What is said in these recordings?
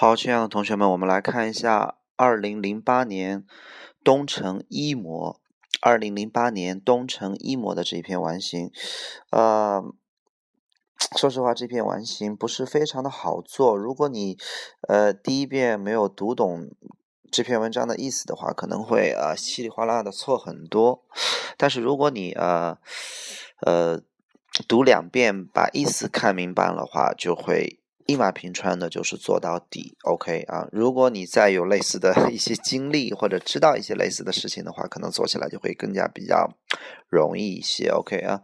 好，亲爱的同学们，我们来看一下二零零八年东城一模，二零零八年东城一模的这一篇完形。呃，说实话，这篇完形不是非常的好做。如果你呃第一遍没有读懂这篇文章的意思的话，可能会呃稀里哗啦的错很多。但是如果你呃呃读两遍把意思看明白的话，就会。一马平川的，就是做到底，OK 啊？如果你再有类似的一些经历，或者知道一些类似的事情的话，可能做起来就会更加比较容易一些，OK 啊？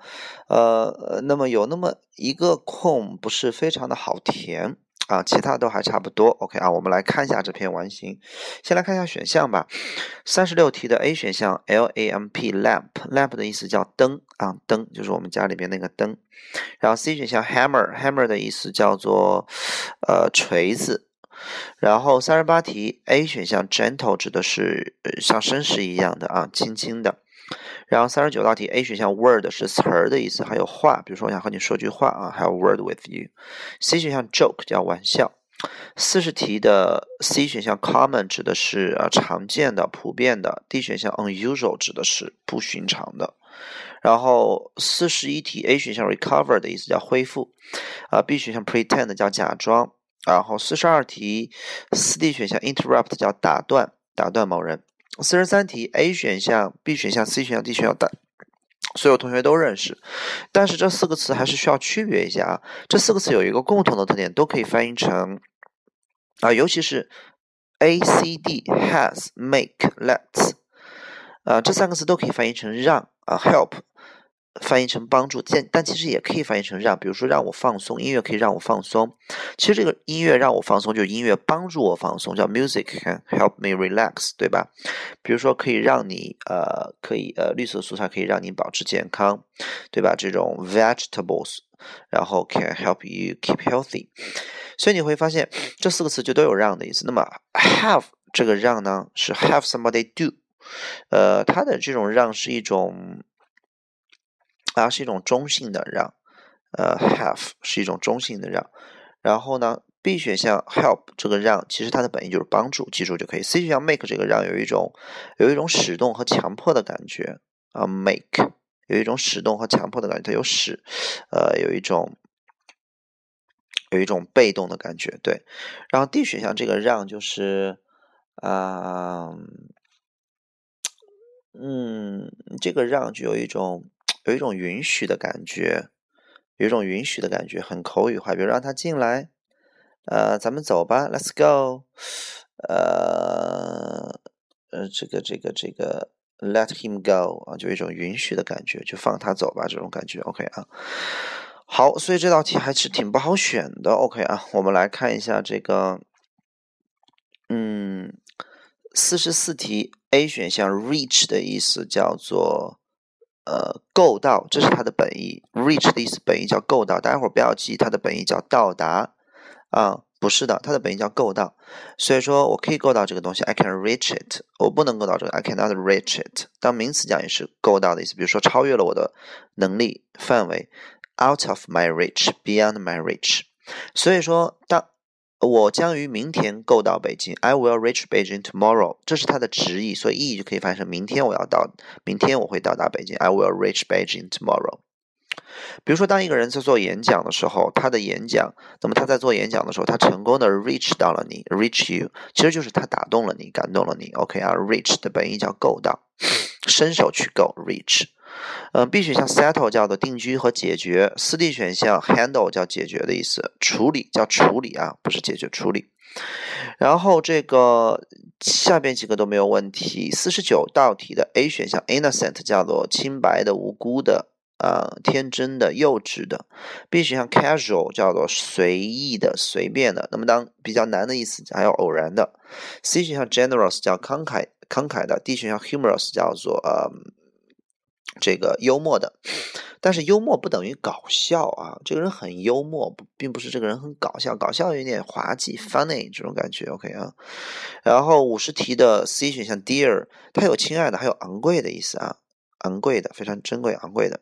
呃，那么有那么一个空，不是非常的好填。啊，其他都还差不多，OK 啊，我们来看一下这篇完形。先来看一下选项吧。三十六题的 A 选项，L A M P lamp，lamp 的意思叫灯啊，灯就是我们家里边那个灯。然后 C 选项 hammer，hammer 的意思叫做呃锤子。然后三十八题 A 选项 gentle 指的是像绅士一样的啊，轻轻的。然后三十九道题，A 选项 word 是词儿的意思，还有话，比如说我想和你说句话啊，还有 word with you。C 选项 joke 叫玩笑。四十题的 C 选项 common 指的是啊常见的、普遍的。D 选项 unusual 指的是不寻常的。然后四十一题 A 选项 recover 的意思叫恢复，啊 B 选项 pretend 叫假装。然后四十二题四 D 选项 interrupt 叫打断，打断某人。四十三题，A 选项、B 选项、C 选项、D 选项的所有同学都认识，但是这四个词还是需要区别一下啊。这四个词有一个共同的特点，都可以翻译成啊，尤其是 A、C、D、Has、Make、Let's 啊，这三个词都可以翻译成让啊，Help。翻译成帮助，但但其实也可以翻译成让，比如说让我放松，音乐可以让我放松。其实这个音乐让我放松，就是音乐帮助我放松，叫 music can help me relax，对吧？比如说可以让你呃，可以呃，绿色蔬菜可以让你保持健康，对吧？这种 vegetables，然后 can help you keep healthy。所以你会发现这四个词就都有让的意思。那么 have 这个让呢，是 have somebody do，呃，它的这种让是一种。啊，是一种中性的让，呃，have 是一种中性的让。然后呢，B 选项 help 这个让，其实它的本意就是帮助，记住就可以。C 选项 make 这个让有一种有一种使动和强迫的感觉啊，make 有一种使动和强迫的感觉，它有使，呃，有一种有一种被动的感觉，对。然后 D 选项这个让就是啊，嗯，这个让就有一种。有一种允许的感觉，有一种允许的感觉，很口语化。比如让他进来，呃，咱们走吧，Let's go。呃，呃，这个这个这个，Let him go 啊，就一种允许的感觉，就放他走吧，这种感觉。OK 啊，好，所以这道题还是挺不好选的。OK 啊，我们来看一下这个，嗯，四十四题 A 选项 reach 的意思叫做。呃，够到，这是它的本意。reach 的意思本意叫够到，待会儿不要记，它的本意叫到达啊，不是的，它的本意叫够到。所以说我可以够到这个东西，I can reach it。我不能够到这个，I cannot reach it。当名词讲也是够到的意思，比如说超越了我的能力范围，out of my reach，beyond my reach。所以说当。我将于明天够到北京。I will reach Beijing tomorrow。这是它的直译，所以意义就可以翻译成明天我要到，明天我会到达北京。I will reach Beijing tomorrow。比如说，当一个人在做演讲的时候，他的演讲，那么他在做演讲的时候，他成功的 reach 到了你，reach you，其实就是他打动了你，感动了你。OK 啊，reach 的本意叫够到，伸手去够，reach。嗯，B 选项 settle 叫做定居和解决，四 D 选项 handle 叫解决的意思，处理叫处理啊，不是解决处理。然后这个下边几个都没有问题。四十九道题的 A 选项 innocent 叫做清白的、无辜的、啊天真的、幼稚的。B 选项 casual 叫做随意的、随便的。那么当比较难的意思还有偶然的。C 选项 generous 叫慷慨慷慨的。D 选项 humorous 叫做呃。这个幽默的，但是幽默不等于搞笑啊。这个人很幽默，并不是这个人很搞笑，搞笑有点滑稽，funny 这种感觉。OK 啊。然后五十题的 C 选项，dear，它有亲爱的，还有昂贵的意思啊。昂贵的，非常珍贵昂贵的。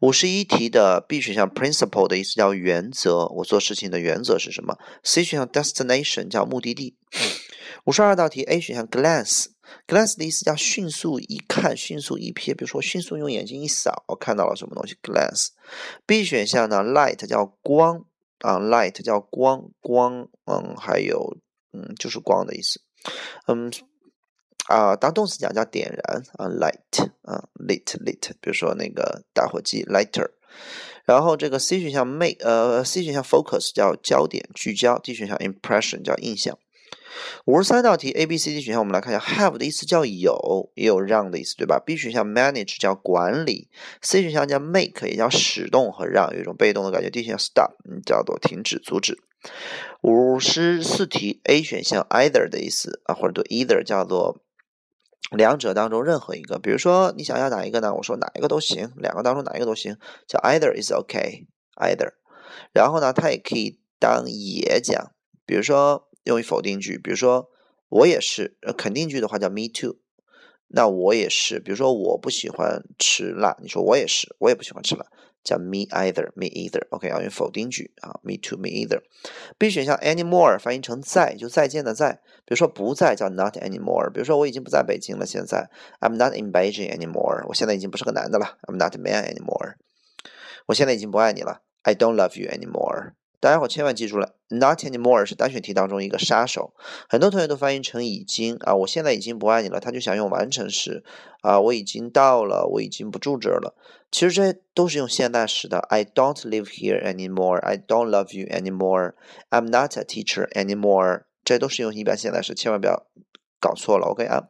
五十一题的 B 选项 principle 的意思叫原则，我做事情的原则是什么？C 选项 destination 叫目的地。五十二道题 A 选项 glance 的意思叫迅速一看，迅速一瞥，比如说迅速用眼睛一扫，我看到了什么东西，glance。B 选项呢 light 叫光啊，light 叫光光，嗯，还有嗯就是光的意思，嗯。啊，当动词讲叫点燃啊，light 啊，lit lit，比如说那个打火机 lighter。然后这个 C 选项 make 呃 C 选项 focus 叫焦点聚焦，D 选项 impression 叫印象。五十三道题 A B C D 选项我们来看一下，have 的意思叫有，也有让的意思，对吧？B 选项 manage 叫管理，C 选项叫 make 也叫使动和让，有一种被动的感觉。D 选项 stop 叫做停止阻止。五十四题 A 选项 either 的意思啊，或者读 either 叫做。两者当中任何一个，比如说你想要哪一个呢？我说哪一个都行，两个当中哪一个都行，叫 either is OK，either。然后呢，它也可以当也讲，比如说用于否定句，比如说我也是；呃肯定句的话叫 me too。那我也是，比如说我不喜欢吃辣，你说我也是，我也不喜欢吃辣。叫 me either，me either，OK，要用否定句啊，me too，me either。B 选项 anymore 翻译成在，就再见的在。比如说不在叫 not anymore。比如说我已经不在北京了，现在 I'm not in Beijing anymore。我现在已经不是个男的了，I'm not a man anymore。我现在已经不爱你了，I don't love you anymore。大家伙千万记住了，not anymore 是单选题当中一个杀手，很多同学都翻译成已经啊，我现在已经不爱你了，他就想用完成时啊，我已经到了，我已经不住这儿了。其实这都是用现代时的，I don't live here anymore, I don't love you anymore, I'm not a teacher anymore，这都是用一般现代时，千万不要搞错了。OK 啊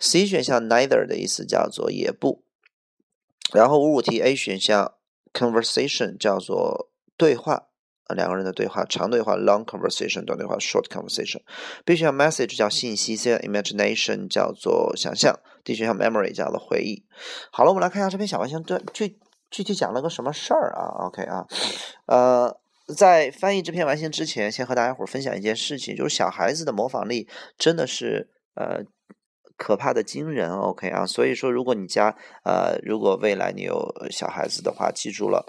，C 选项 neither 的意思叫做也不，然后五五题 A 选项 conversation 叫做对话。两个人的对话，长对话 （long conversation），短对话 （short conversation）。B 选项 message 叫信息，C imagination 叫做想象，D 选项 memory 叫做回忆。好了，我们来看一下这篇小完形对具具体讲了个什么事儿啊？OK 啊，呃，在翻译这篇完形之前，先和大家伙分享一件事情，就是小孩子的模仿力真的是呃可怕的惊人。OK 啊，所以说如果你家呃如果未来你有小孩子的话，记住了。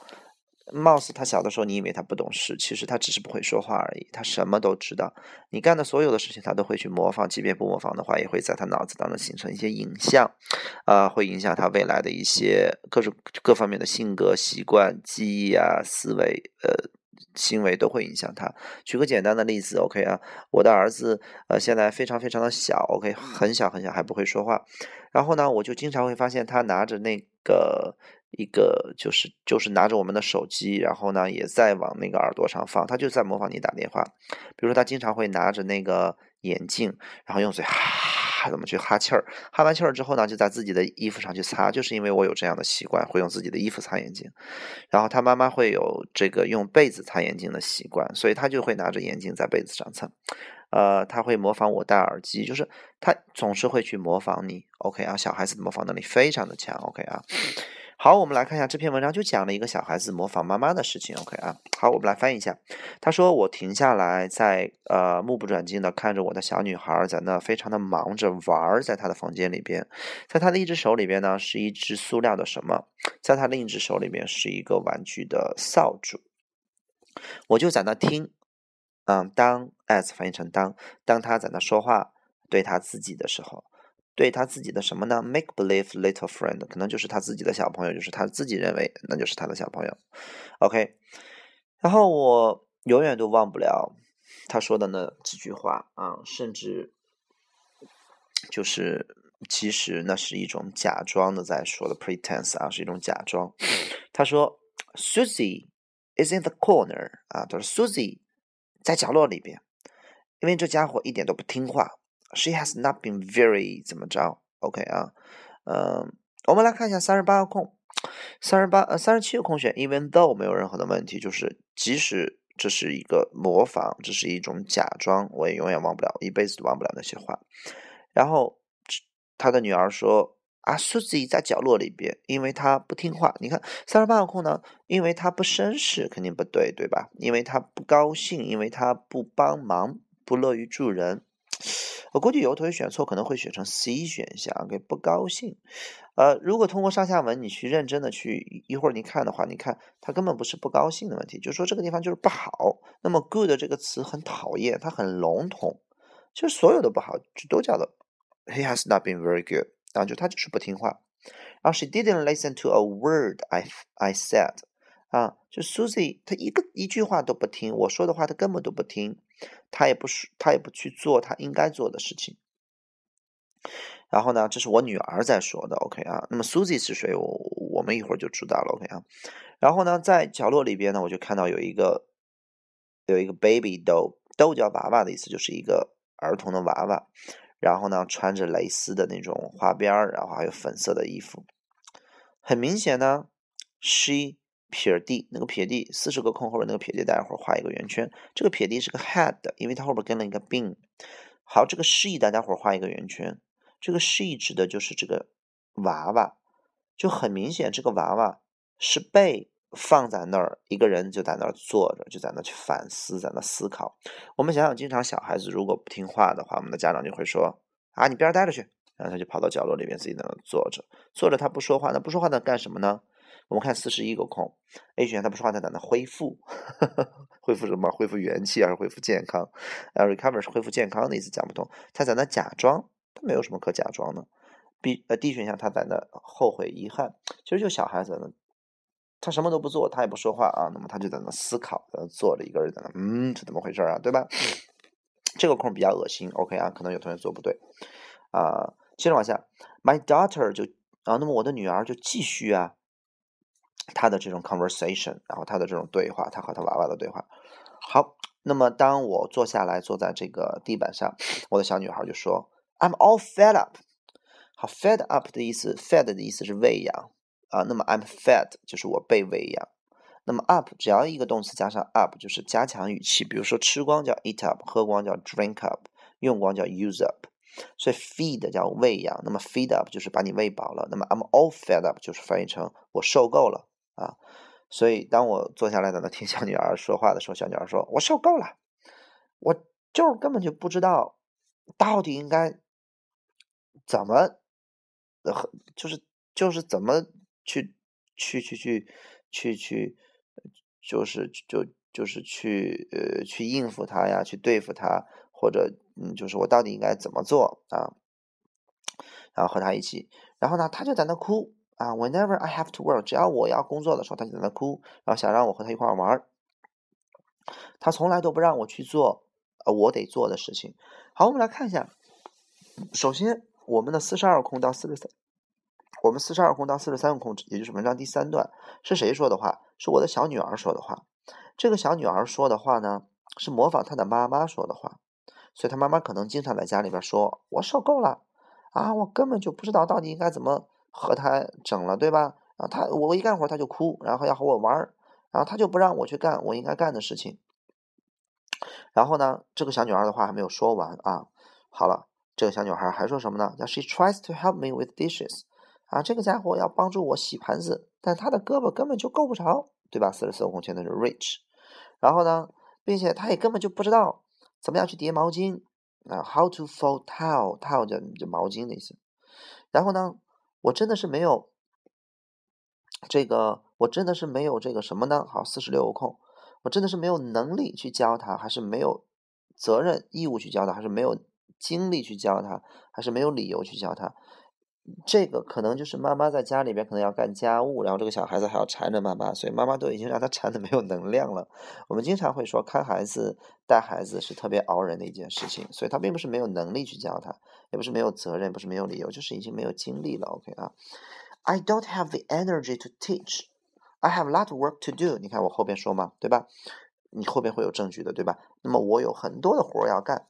貌似他小的时候，你以为他不懂事，其实他只是不会说话而已。他什么都知道，你干的所有的事情，他都会去模仿。即便不模仿的话，也会在他脑子当中形成一些影像，啊，会影响他未来的一些各种各方面的性格、习惯、记忆啊、思维、呃、行为都会影响他。举个简单的例子，OK 啊，我的儿子呃现在非常非常的小，OK，很小很小还不会说话，然后呢，我就经常会发现他拿着那个。一个就是就是拿着我们的手机，然后呢也在往那个耳朵上放，他就在模仿你打电话。比如说他经常会拿着那个眼镜，然后用嘴哈怎么去哈气儿，哈完气儿之后呢，就在自己的衣服上去擦，就是因为我有这样的习惯，会用自己的衣服擦眼睛。然后他妈妈会有这个用被子擦眼睛的习惯，所以他就会拿着眼镜在被子上蹭。呃，他会模仿我戴耳机，就是他总是会去模仿你。OK 啊，小孩子的模仿能力非常的强。OK 啊。好，我们来看一下这篇文章，就讲了一个小孩子模仿妈妈的事情。OK 啊，好，我们来翻译一下。他说：“我停下来，在呃目不转睛的看着我的小女孩在那非常的忙着玩，在她的房间里边，在她的一只手里边呢是一只塑料的什么，在她另一只手里边是一个玩具的扫帚。我就在那听，嗯，当 as 翻译成当，当他在那说话对他自己的时候。”对他自己的什么呢？Make believe little friend，可能就是他自己的小朋友，就是他自己认为那就是他的小朋友。OK，然后我永远都忘不了他说的那几句话啊，甚至就是其实那是一种假装的在说的 pretense 啊，是一种假装。他说：“Susie is in the corner。”啊，他说：“Susie 在角落里边，因为这家伙一点都不听话。” She has not been very 怎么着？OK 啊，嗯，我们来看一下三十八个空，三十八呃三十七个空选，even though 没有任何的问题，就是即使这是一个模仿，这是一种假装，我也永远忘不了，一辈子都忘不了那些话。然后他的女儿说：“啊，Susie 在角落里边，因为他不听话。你看三十八号空呢，因为他不绅士，肯定不对，对吧？因为他不高兴，因为他不帮忙，不乐于助人。”我估计有的同学选错，可能会选成 C 选项，给不高兴。呃，如果通过上下文你去认真的去一会儿你看的话，你看他根本不是不高兴的问题，就是说这个地方就是不好。那么 good 这个词很讨厌，它很笼统，就是所有的不好就都叫做 he has not been very good，啊，就他就是不听话。然后 she didn't listen to a word I I said，啊，就 Susie 她一个一句话都不听，我说的话她根本都不听。她也不是，她也不去做她应该做的事情。然后呢，这是我女儿在说的，OK 啊。那么 Susie 是谁？我我们一会儿就知道了，OK 啊。然后呢，在角落里边呢，我就看到有一个有一个 baby doll，doll 叫娃娃的意思，就是一个儿童的娃娃。然后呢，穿着蕾丝的那种花边儿，然后还有粉色的衣服。很明显呢，she。撇 d 那个撇 d 四十个空后边那个撇 d 待会儿画一个圆圈。这个撇 d 是个 had，因为它后边跟了一个 been。好，这个 she 大家伙画一个圆圈。这个 she 指的就是这个娃娃，就很明显，这个娃娃是被放在那儿，一个人就在那儿坐着，就在那去反思，在那思考。我们想想，经常小孩子如果不听话的话，我们的家长就会说：“啊，你边儿待着去。”然后他就跑到角落里边自己在那坐着，坐着他不说话，那不说话那干什么呢？我们看四十一个空，A 选项他不说话，他在那恢复，恢复什么？恢复元气还是恢复健康？呃，recover 是恢复健康的意思，讲不通。他在那假装，他没有什么可假装的。B 呃 D 选项他在那后悔遗憾，其实就小孩子呢，他什么都不做，他也不说话啊，那么他就在那思考，在那坐着一个人在那，嗯，是怎么回事啊？对吧？这个空比较恶心，OK 啊，可能有同学做不对啊。接着往下，My daughter 就啊，那么我的女儿就继续啊。她的这种 conversation，然后她的这种对话，她和她娃娃的对话。好，那么当我坐下来，坐在这个地板上，我的小女孩就说：“I'm all fed up。”好，fed up 的意思，fed 的意思是喂养啊。那么 I'm fed 就是我被喂养。那么 up 只要一个动词加上 up 就是加强语气，比如说吃光叫 eat up，喝光叫 drink up，用光叫 use up。所以 feed 叫喂养，那么 feed up 就是把你喂饱了。那么 I'm all fed up 就是翻译成我受够了。啊，所以当我坐下来在那听小女儿说话的时候，小女儿说：“我受够了，我就是根本就不知道到底应该怎么，就是就是怎么去去去去去去，就是就就是去呃去应付他呀，去对付他，或者嗯，就是我到底应该怎么做啊？然后和他一起，然后呢，他就在那哭。”啊，Whenever I have to work，只要我要工作的时候，他就在那哭，然后想让我和他一块玩。他从来都不让我去做呃我得做的事情。好，我们来看一下。首先，我们的四十二空到四十三，我们四十二空到四十三个空，也就是文章第三段，是谁说的话？是我的小女儿说的话。这个小女儿说的话呢，是模仿她的妈妈说的话。所以她妈妈可能经常在家里边说：“我受够了啊，我根本就不知道到底应该怎么。”和她整了，对吧？啊，她我一干活她就哭，然后要和我玩儿，然后她就不让我去干我应该干的事情。然后呢，这个小女孩的话还没有说完啊。好了，这个小女孩还说什么呢？叫 She tries to help me with dishes。啊，这个家伙要帮助我洗盘子，但他的胳膊根本就够不着，对吧？四十四个空前的是 rich。然后呢，并且他也根本就不知道怎么样去叠毛巾啊，how to fold towel，towel 叫就毛巾的意思。然后呢？我真的是没有这个，我真的是没有这个什么呢？好，四十六个空，我真的是没有能力去教他，还是没有责任义务去教他，还是没有精力去教他，还是没有理由去教他？这个可能就是妈妈在家里边可能要干家务，然后这个小孩子还要缠着妈妈，所以妈妈都已经让他缠的没有能量了。我们经常会说，看孩子、带孩子是特别熬人的一件事情，所以他并不是没有能力去教他，也不是没有责任，不是没有理由，就是已经没有精力了。OK 啊，I don't have the energy to teach. I have a lot of work to do. 你看我后边说嘛，对吧？你后边会有证据的，对吧？那么我有很多的活要干，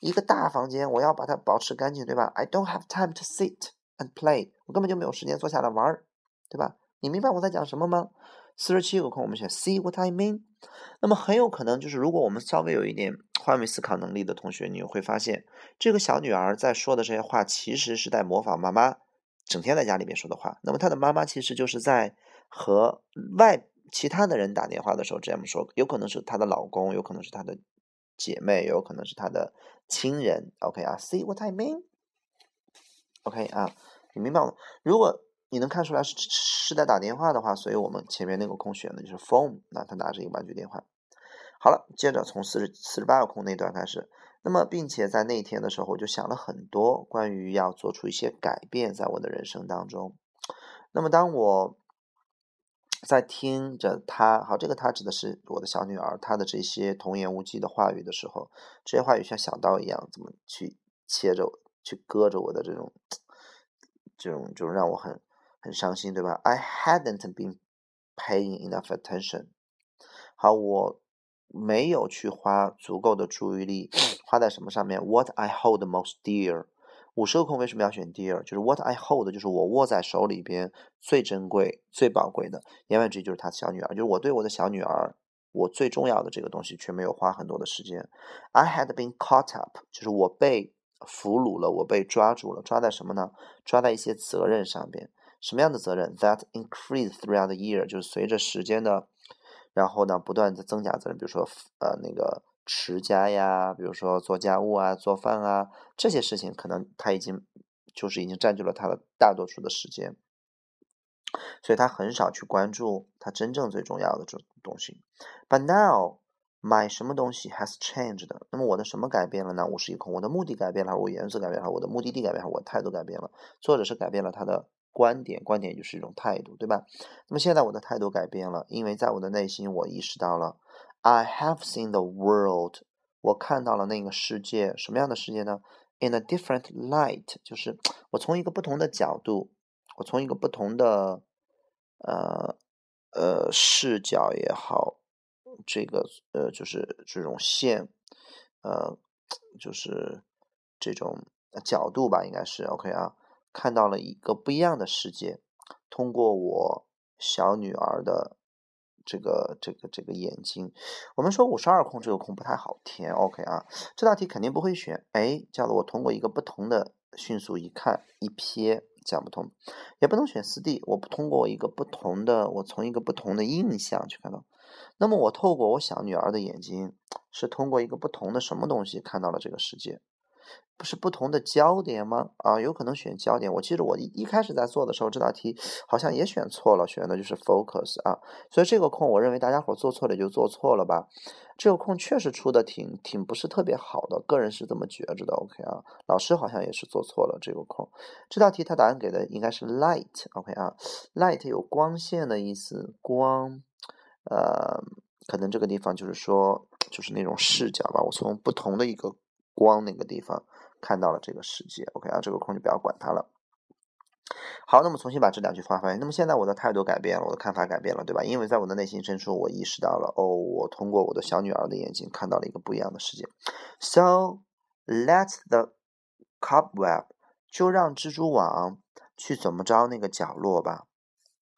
一个大房间我要把它保持干净，对吧？I don't have time to sit. And play，我根本就没有时间坐下来玩儿，对吧？你明白我在讲什么吗？四十七个空，我们选 See what I mean。那么很有可能就是，如果我们稍微有一点换位思考能力的同学，你会发现，这个小女儿在说的这些话，其实是在模仿妈妈整天在家里面说的话。那么她的妈妈其实就是在和外其他的人打电话的时候这样说，有可能是她的老公，有可能是她的。姐妹，有可能是她的亲人。OK 啊，See what I mean OK 啊，你明白吗？如果你能看出来是是在打电话的话，所以我们前面那个空选的就是 phone，那他拿着一个玩具电话。好了，接着从四十四十八个空那段开始。那么，并且在那天的时候，我就想了很多关于要做出一些改变，在我的人生当中。那么，当我在听着他，好，这个他指的是我的小女儿，她的这些童言无忌的话语的时候，这些话语像小刀一样，怎么去切着、去割着我的这种、这种，就是让我很很伤心，对吧？I hadn't been paying enough attention。好，我。没有去花足够的注意力花在什么上面？What I hold most dear，五十个空为什么要选 dear？就是 What I hold，就是我握在手里边最珍贵、最宝贵的。言外之意就是他小女儿，就是我对我的小女儿，我最重要的这个东西却没有花很多的时间。I had been caught up，就是我被俘虏了，我被抓住了，抓在什么呢？抓在一些责任上边。什么样的责任？That increase throughout the year，就是随着时间的。然后呢，不断的增加责任，比如说呃那个持家呀，比如说做家务啊、做饭啊这些事情，可能他已经就是已经占据了他的大多数的时间，所以他很少去关注他真正最重要的这种东西。But now 买什么东西 has changed？那么我的什么改变了呢？五十一空，我的目的改变了，我原则改变了，我的目的地改变了，我态度改变了，作者是改变了他的。观点，观点就是一种态度，对吧？那么现在我的态度改变了，因为在我的内心，我意识到了，I have seen the world，我看到了那个世界，什么样的世界呢？In a different light，就是我从一个不同的角度，我从一个不同的，呃呃视角也好，这个呃就是这种线，呃就是这种角度吧，应该是 OK 啊。看到了一个不一样的世界，通过我小女儿的这个这个这个眼睛，我们说五十二空这个空不太好填，OK 啊，这道题肯定不会选。哎，叫做我通过一个不同的迅速一看一瞥讲不通，也不能选四 D，我不通过一个不同的，我从一个不同的印象去看到。那么我透过我小女儿的眼睛，是通过一个不同的什么东西看到了这个世界。不是不同的焦点吗？啊，有可能选焦点。我记得我一一开始在做的时候，这道题好像也选错了，选的就是 focus 啊。所以这个空，我认为大家伙做错了就做错了吧。这个空确实出的挺挺不是特别好的，个人是这么觉着的。OK 啊，老师好像也是做错了这个空。这道题他答案给的应该是 light。OK 啊，light 有光线的意思，光，呃，可能这个地方就是说就是那种视角吧。我从不同的一个光那个地方。看到了这个世界，OK 啊，这个空就不要管它了。好，那么重新把这两句话翻译。那么现在我的态度改变了，我的看法改变了，对吧？因为在我的内心深处，我意识到了，哦，我通过我的小女儿的眼睛看到了一个不一样的世界。So let the cobweb，就让蜘蛛网去怎么着那个角落吧。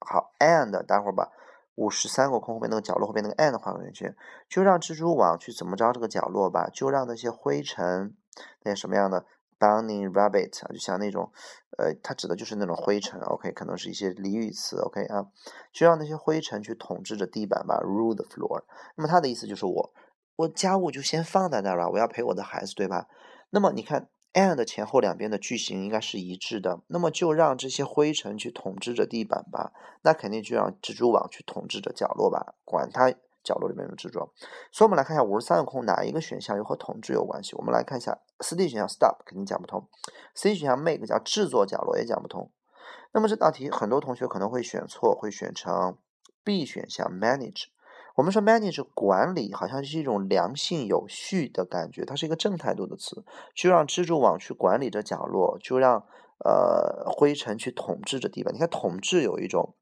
好，and 待会儿把五十三个空后面那个角落后面那个 and 画个圆圈，就让蜘蛛网去怎么着这个角落吧，就让那些灰尘。那些什么样的 bunny rabbit 啊，就像那种，呃，它指的就是那种灰尘。OK，可能是一些俚语词。OK 啊，就让那些灰尘去统治着地板吧，rule the floor。那么它的意思就是我，我家务就先放在那儿了，我要陪我的孩子，对吧？那么你看，and 前后两边的句型应该是一致的。那么就让这些灰尘去统治着地板吧，那肯定就让蜘蛛网去统治着角落吧，管它。角落里面的蜘蛛，所以我们来看一下五十三个空哪一个选项又和统治有关系？我们来看一下四 D 选项 stop 肯定讲不通，C 选项 make 叫制作角落也讲不通。那么这道题很多同学可能会选错，会选成 B 选项 manage。我们说 manage 管理好像是一种良性有序的感觉，它是一个正态度的词，就让蜘蛛网去管理着角落，就让呃灰尘去统治着地板。你看统治有一种。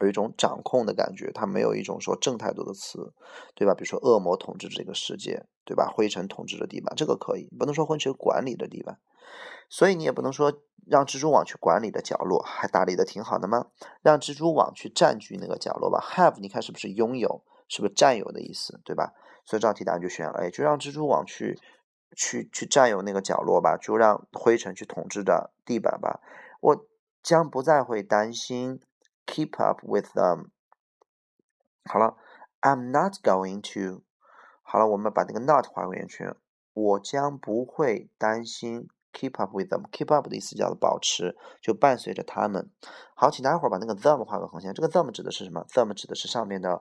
有一种掌控的感觉，它没有一种说正态度的词，对吧？比如说恶魔统治这个世界，对吧？灰尘统治着地板，这个可以，不能说灰尘管理的地板，所以你也不能说让蜘蛛网去管理的角落，还打理的挺好的吗？让蜘蛛网去占据那个角落吧。Have 你看是不是拥有，是不是占有的意思，对吧？所以这道题答案就选了 A，就让蜘蛛网去去去占有那个角落吧，就让灰尘去统治着地板吧。我将不再会担心。keep up with them。好了，I'm not going to。好了，我们把那个 not 画个圆圈。我将不会担心 keep up with them。keep up 的意思叫做保持，就伴随着他们。好，请大家伙儿把那个 them 画个横线。这个 them 指的是什么？them 指的是上面的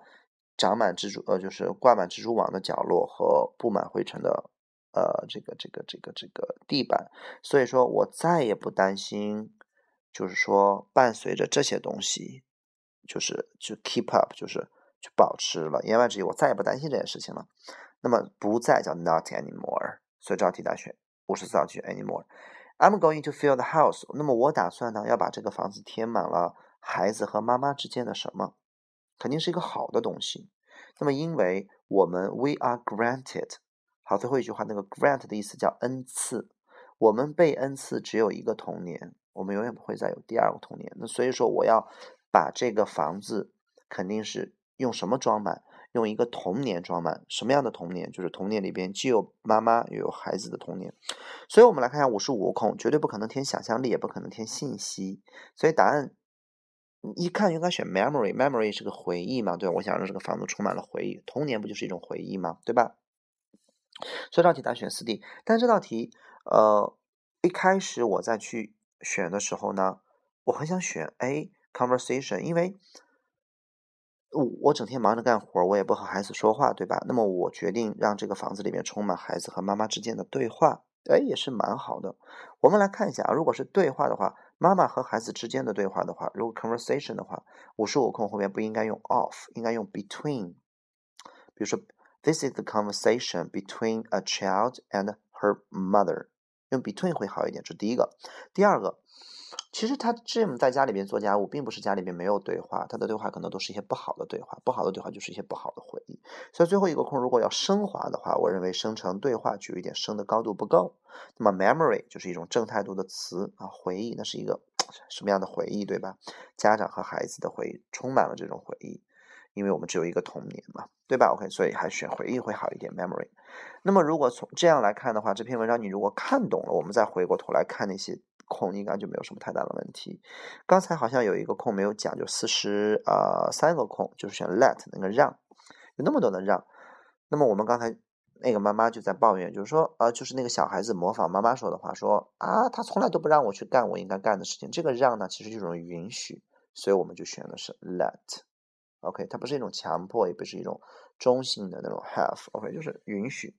长满蜘蛛呃，就是挂满蜘蛛网的角落和布满灰尘的呃这个这个这个这个地板。所以说我再也不担心，就是说伴随着这些东西，就是去 keep up，就是去保持了。言外之意，我再也不担心这件事情了。那么不再叫 not anymore，所以这道题答选五十四道题 anymore。I'm going to fill the house。那么我打算呢要把这个房子填满了孩子和妈妈之间的什么？肯定是一个好的东西。那么因为我们 we are granted，好，最后一句话那个 grant 的意思叫恩赐，我们被恩赐只有一个童年，我们永远不会再有第二个童年。那所以说我要把这个房子肯定是用什么装满？用一个童年装满什么样的童年？就是童年里边既有妈妈又有孩子的童年。所以我们来看一下五十五空，绝对不可能填想象力，也不可能填信息。所以答案一看应该选 memory，memory 是个回忆嘛？对？我想让这个房子充满了回忆，童年不就是一种回忆吗？对吧？所以这道题答案选四 D。但这道题，呃，一开始我在去选的时候呢，我很想选 A conversation，因为。我我整天忙着干活，我也不和孩子说话，对吧？那么我决定让这个房子里面充满孩子和妈妈之间的对话，哎，也是蛮好的。我们来看一下啊，如果是对话的话，妈妈和孩子之间的对话的话，如果 conversation 的话，五十五空后面不应该用 of，应该用 between。比如说，This is the conversation between a child and her mother，用 between 会好一点，这是第一个。第二个。其实他 Jim 在家里面做家务，并不是家里面没有对话，他的对话可能都是一些不好的对话，不好的对话就是一些不好的回忆。所以最后一个空如果要升华的话，我认为生成对话就有一点升的高度不够。那么 memory 就是一种正态度的词啊，回忆那是一个什么样的回忆，对吧？家长和孩子的回忆充满了这种回忆，因为我们只有一个童年嘛，对吧？OK，所以还选回忆会好一点 memory。那么如果从这样来看的话，这篇文章你如果看懂了，我们再回过头来看那些。空应该就没有什么太大的问题。刚才好像有一个空没有讲，就四十呃三个空，就是选 let 那个让，有那么多的让。那么我们刚才那个妈妈就在抱怨，就是说呃，就是那个小孩子模仿妈妈说的话，说啊，他从来都不让我去干我应该干的事情。这个让呢，其实就是允许，所以我们就选的是 let。OK，它不是一种强迫，也不是一种中性的那种 have。OK，就是允许。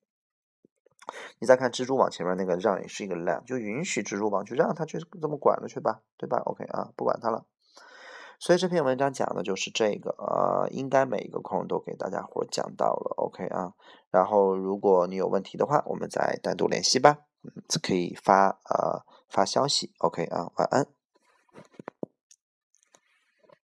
你再看蜘蛛网前面那个让也是一个 let，就允许蜘蛛网就让它去这么管了去吧，对吧？OK 啊，不管它了。所以这篇文章讲的就是这个啊，应该每一个空都给大家伙讲到了，OK 啊。然后如果你有问题的话，我们再单独联系吧，可以发呃发消息，OK 啊，晚安。